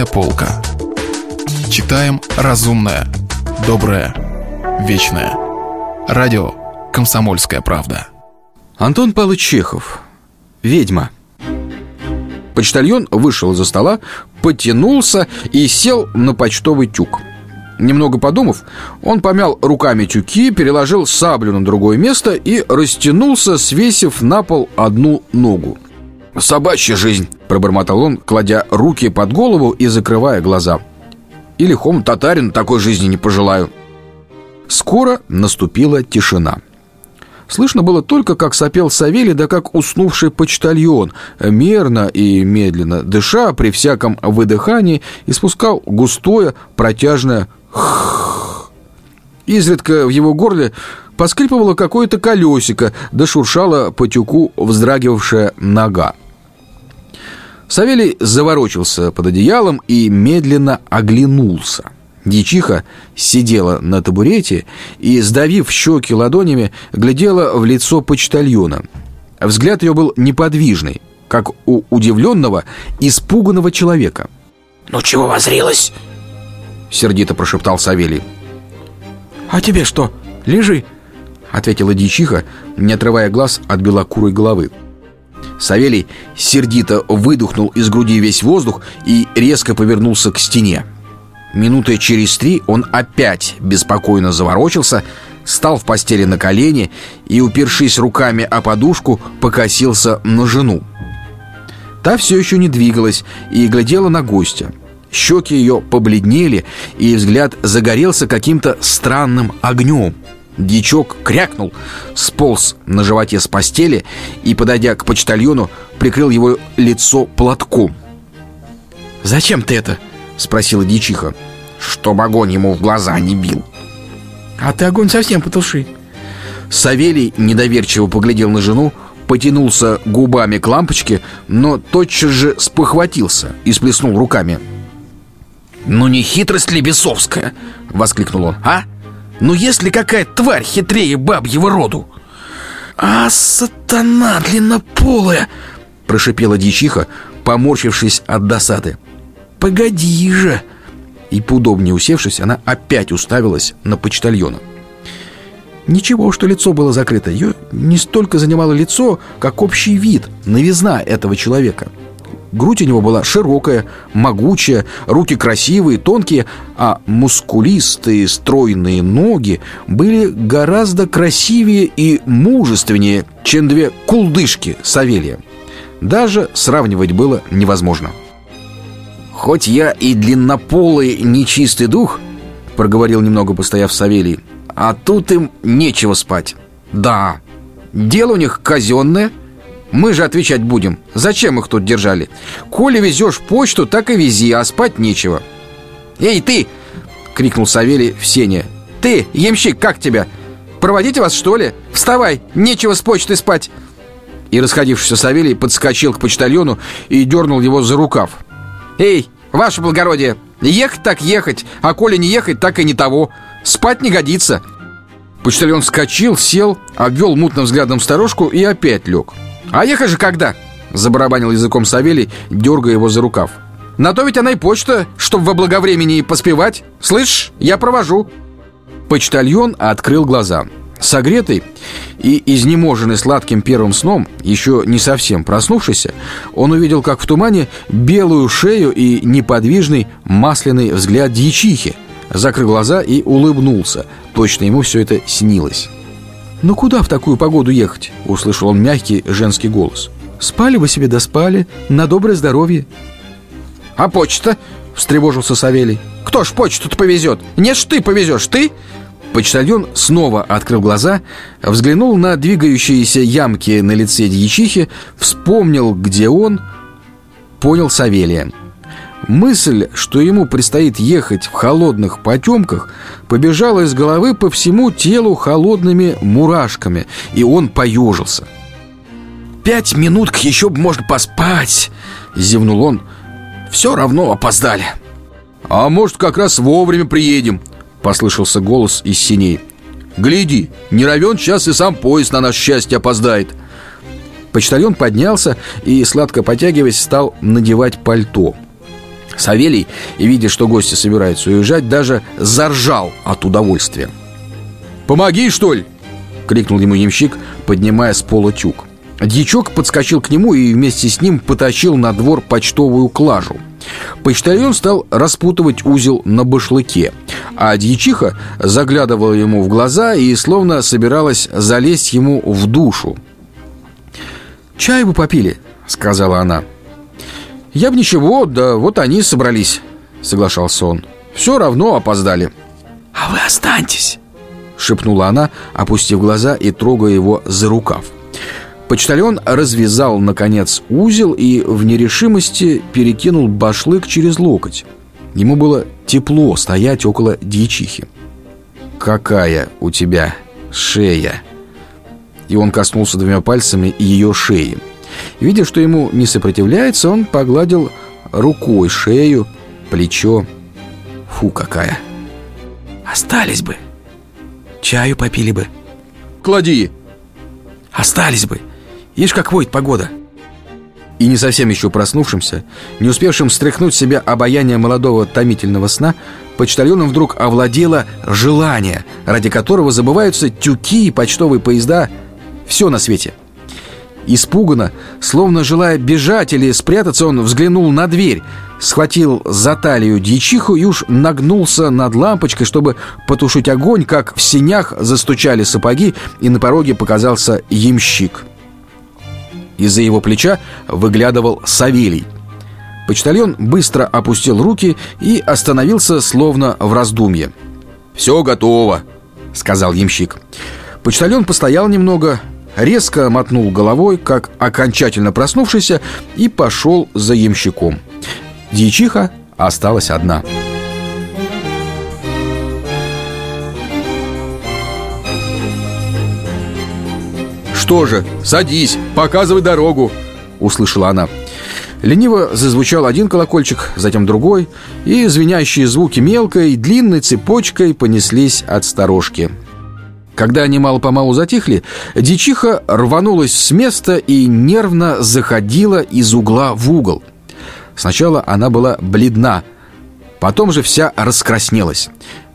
Книжная полка. Читаем разумное, доброе, вечное. Радио «Комсомольская правда». Антон Павлович Чехов. Ведьма. Почтальон вышел из-за стола, потянулся и сел на почтовый тюк. Немного подумав, он помял руками тюки, переложил саблю на другое место и растянулся, свесив на пол одну ногу. «Собачья жизнь!» – пробормотал он, кладя руки под голову и закрывая глаза. «И лихом татарин такой жизни не пожелаю». Скоро наступила тишина – Слышно было только, как сопел Савелий, да как уснувший почтальон, мерно и медленно дыша при всяком выдыхании, испускал густое протяжное «хх». Изредка в его горле поскрипывало какое-то колесико, да шуршала по тюку вздрагивавшая нога. Савелий заворочился под одеялом и медленно оглянулся – Дьячиха сидела на табурете и, сдавив щеки ладонями, глядела в лицо почтальона. Взгляд ее был неподвижный, как у удивленного, испуганного человека. «Ну чего возрилась?» — сердито прошептал Савелий. «А тебе что, лежи!» — ответила дьячиха, не отрывая глаз от белокурой головы. Савелий сердито выдохнул из груди весь воздух и резко повернулся к стене. Минуты через три он опять беспокойно заворочился, стал в постели на колени и, упершись руками о подушку, покосился на жену. Та все еще не двигалась и глядела на гостя. Щеки ее побледнели, и взгляд загорелся каким-то странным огнем. Дичок крякнул, сполз на животе с постели и, подойдя к почтальону, прикрыл его лицо платком. «Зачем ты это?» Спросила дьячиха Чтоб огонь ему в глаза не бил А ты огонь совсем потуши Савелий недоверчиво поглядел на жену Потянулся губами к лампочке Но тотчас же спохватился И сплеснул руками «Ну не хитрость ли бесовская?» — воскликнул он. «А? Ну если какая тварь хитрее бабьего роду?» «А, сатана длиннополая!» — прошипела дьячиха, поморщившись от досады. Погоди же!» И поудобнее усевшись, она опять уставилась на почтальона. Ничего, что лицо было закрыто. Ее не столько занимало лицо, как общий вид, новизна этого человека. Грудь у него была широкая, могучая, руки красивые, тонкие, а мускулистые, стройные ноги были гораздо красивее и мужественнее, чем две кулдышки Савелия. Даже сравнивать было невозможно. «Хоть я и длиннополый нечистый дух», — проговорил немного постояв Савелий, «а тут им нечего спать. Да, дело у них казенное, мы же отвечать будем. Зачем их тут держали? Коли везешь почту, так и вези, а спать нечего». «Эй, ты!» — крикнул Савелий в сене. «Ты, ямщик, как тебя? Проводите вас, что ли? Вставай, нечего с почты спать!» И расходившийся Савелий подскочил к почтальону и дернул его за рукав. «Эй, ваше благородие, ехать так ехать, а коли не ехать, так и не того. Спать не годится». Почтальон вскочил, сел, обвел мутным взглядом сторожку и опять лег. «А ехать же когда?» – забарабанил языком Савелий, дергая его за рукав. «На то ведь она и почта, чтобы во благовремени поспевать. Слышь, я провожу». Почтальон открыл глаза – Согретый и изнеможенный сладким первым сном, еще не совсем проснувшийся, он увидел, как в тумане, белую шею и неподвижный масляный взгляд дьячихи, закрыл глаза и улыбнулся. Точно ему все это снилось. «Ну куда в такую погоду ехать?» — услышал он мягкий женский голос. «Спали бы себе да спали, на доброе здоровье». «А почта?» — встревожился Савелий. «Кто ж почту-то повезет? Нет ж ты повезешь, ты?» Почтальон снова открыл глаза, взглянул на двигающиеся ямки на лице дьячихи, вспомнил, где он, понял Савелия. Мысль, что ему предстоит ехать в холодных потемках, побежала из головы по всему телу холодными мурашками, и он поежился. «Пять минуток еще бы можно поспать!» — зевнул он. «Все равно опоздали!» «А может, как раз вовремя приедем?» Послышался голос из синей Гляди, не равен час и сам поезд на наше счастье опоздает Почтальон поднялся и, сладко потягиваясь, стал надевать пальто Савелий, видя, что гости собираются уезжать, даже заржал от удовольствия. «Помоги, что ли?» — крикнул ему ямщик, поднимая с пола тюк. Дьячок подскочил к нему и вместе с ним потащил на двор почтовую клажу. Почтальон стал распутывать узел на башлыке, а дьячиха заглядывала ему в глаза и словно собиралась залезть ему в душу. «Чай бы попили», — сказала она. «Я бы ничего, да вот они собрались», — соглашался он. «Все равно опоздали». «А вы останьтесь», — шепнула она, опустив глаза и трогая его за рукав. Почтальон развязал, наконец, узел и в нерешимости перекинул башлык через локоть. Ему было тепло стоять около дьячихи. «Какая у тебя шея!» И он коснулся двумя пальцами ее шеи. Видя, что ему не сопротивляется, он погладил рукой шею, плечо. Фу, какая! Остались бы. Чаю попили бы. Клади. Остались бы. Ишь, как воет погода И не совсем еще проснувшимся Не успевшим стряхнуть себя обаяние молодого томительного сна Почтальоном вдруг овладело желание Ради которого забываются тюки и почтовые поезда Все на свете Испуганно, словно желая бежать или спрятаться, он взглянул на дверь Схватил за талию дьячиху и уж нагнулся над лампочкой, чтобы потушить огонь, как в синях застучали сапоги, и на пороге показался ямщик – из-за его плеча выглядывал Савелий. Почтальон быстро опустил руки и остановился, словно в раздумье. «Все готово», — сказал ямщик. Почтальон постоял немного, резко мотнул головой, как окончательно проснувшийся, и пошел за ямщиком. Дьячиха осталась одна. Что же, садись, показывай дорогу!» Услышала она Лениво зазвучал один колокольчик, затем другой И звенящие звуки мелкой, длинной цепочкой понеслись от сторожки когда они мало-помалу затихли, дичиха рванулась с места и нервно заходила из угла в угол. Сначала она была бледна, потом же вся раскраснелась.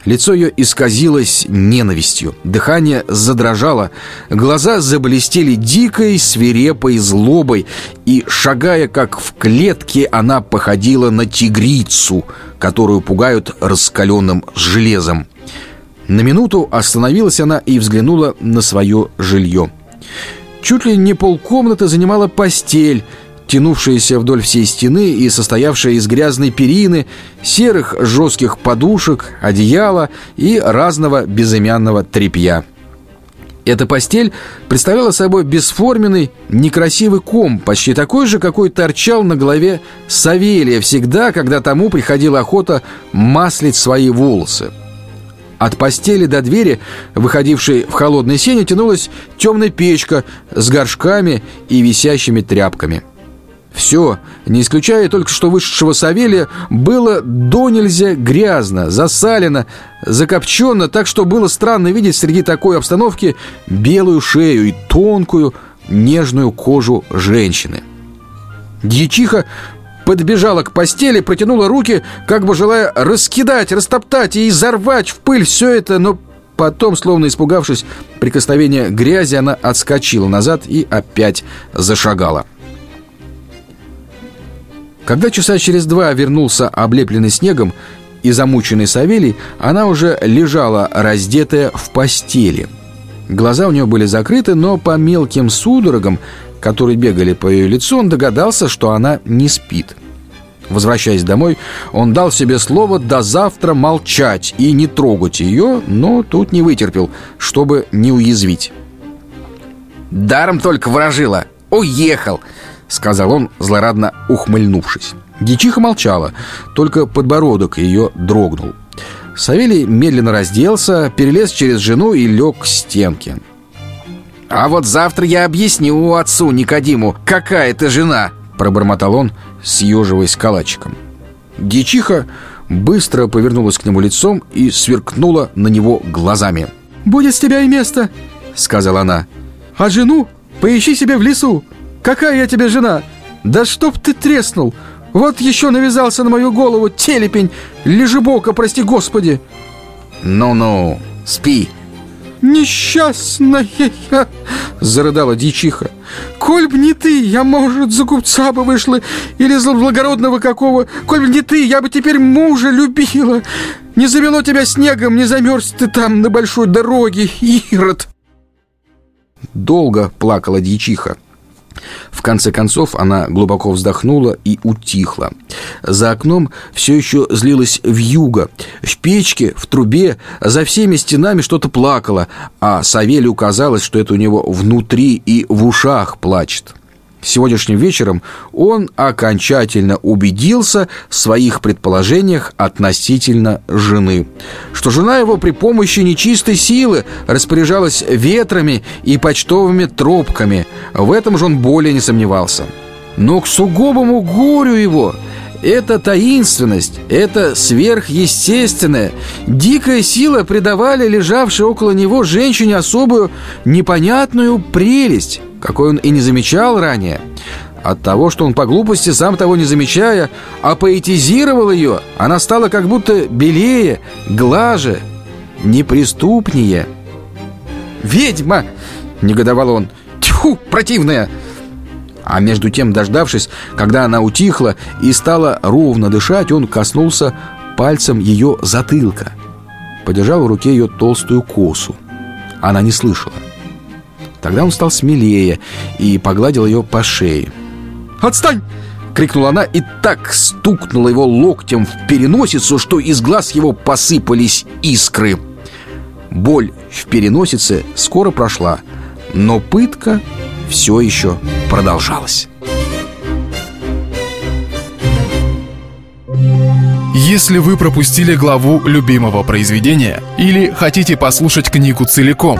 Лицо ее исказилось ненавистью, дыхание задрожало, глаза заблестели дикой, свирепой злобой, и, шагая как в клетке, она походила на тигрицу, которую пугают раскаленным железом. На минуту остановилась она и взглянула на свое жилье. Чуть ли не полкомнаты занимала постель – тянувшаяся вдоль всей стены и состоявшая из грязной перины, серых жестких подушек, одеяла и разного безымянного тряпья. Эта постель представляла собой бесформенный, некрасивый ком, почти такой же, какой торчал на голове Савелия всегда, когда тому приходила охота маслить свои волосы. От постели до двери, выходившей в холодной сене, тянулась темная печка с горшками и висящими тряпками – все, не исключая только что вышедшего Савелия, было до нельзя грязно, засалено, закопчено, так что было странно видеть среди такой обстановки белую шею и тонкую, нежную кожу женщины. Дьячиха подбежала к постели, протянула руки, как бы желая раскидать, растоптать и изорвать в пыль все это, но потом, словно испугавшись прикосновения грязи, она отскочила назад и опять зашагала. Когда часа через два вернулся облепленный снегом и замученный Савелий, она уже лежала раздетая в постели. Глаза у нее были закрыты, но по мелким судорогам, которые бегали по ее лицу, он догадался, что она не спит. Возвращаясь домой, он дал себе слово до завтра молчать и не трогать ее, но тут не вытерпел, чтобы не уязвить. «Даром только ворожила! Уехал!» — сказал он, злорадно ухмыльнувшись. Дичиха молчала, только подбородок ее дрогнул. Савелий медленно разделся, перелез через жену и лег к стенке. «А вот завтра я объясню отцу Никодиму, какая ты жена!» Пробормотал он, съеживаясь калачиком. Дичиха быстро повернулась к нему лицом и сверкнула на него глазами. «Будет с тебя и место!» — сказала она. «А жену поищи себе в лесу! Какая я тебе жена? Да чтоб ты треснул! Вот еще навязался на мою голову телепень, лежебока, прости господи. Ну-ну, спи. Несчастная я, зарыдала дьячиха. Коль б не ты, я, может, за купца бы вышла или за благородного какого. Коль б не ты, я бы теперь мужа любила. Не завело тебя снегом, не замерз ты там на большой дороге, Ирод. Долго плакала дьячиха. В конце концов она глубоко вздохнула и утихла. За окном все еще злилась вьюга. В печке, в трубе, за всеми стенами что-то плакало, а Савелию казалось, что это у него внутри и в ушах плачет. Сегодняшним вечером он окончательно убедился в своих предположениях относительно жены. Что жена его при помощи нечистой силы распоряжалась ветрами и почтовыми тропками. В этом же он более не сомневался. Но к сугубому горю его эта таинственность, эта сверхъестественная, дикая сила придавали лежавшей около него женщине особую непонятную прелесть, какой он и не замечал ранее. От того, что он по глупости, сам того не замечая, апоэтизировал ее, она стала как будто белее, глаже, неприступнее. «Ведьма!» — негодовал он. «Тьфу, противная!» А между тем, дождавшись, когда она утихла и стала ровно дышать, он коснулся пальцем ее затылка. Подержал в руке ее толстую косу. Она не слышала. Тогда он стал смелее и погладил ее по шее. «Отстань!» — крикнула она и так стукнула его локтем в переносицу, что из глаз его посыпались искры. Боль в переносице скоро прошла, но пытка все еще продолжалась. Если вы пропустили главу любимого произведения или хотите послушать книгу целиком,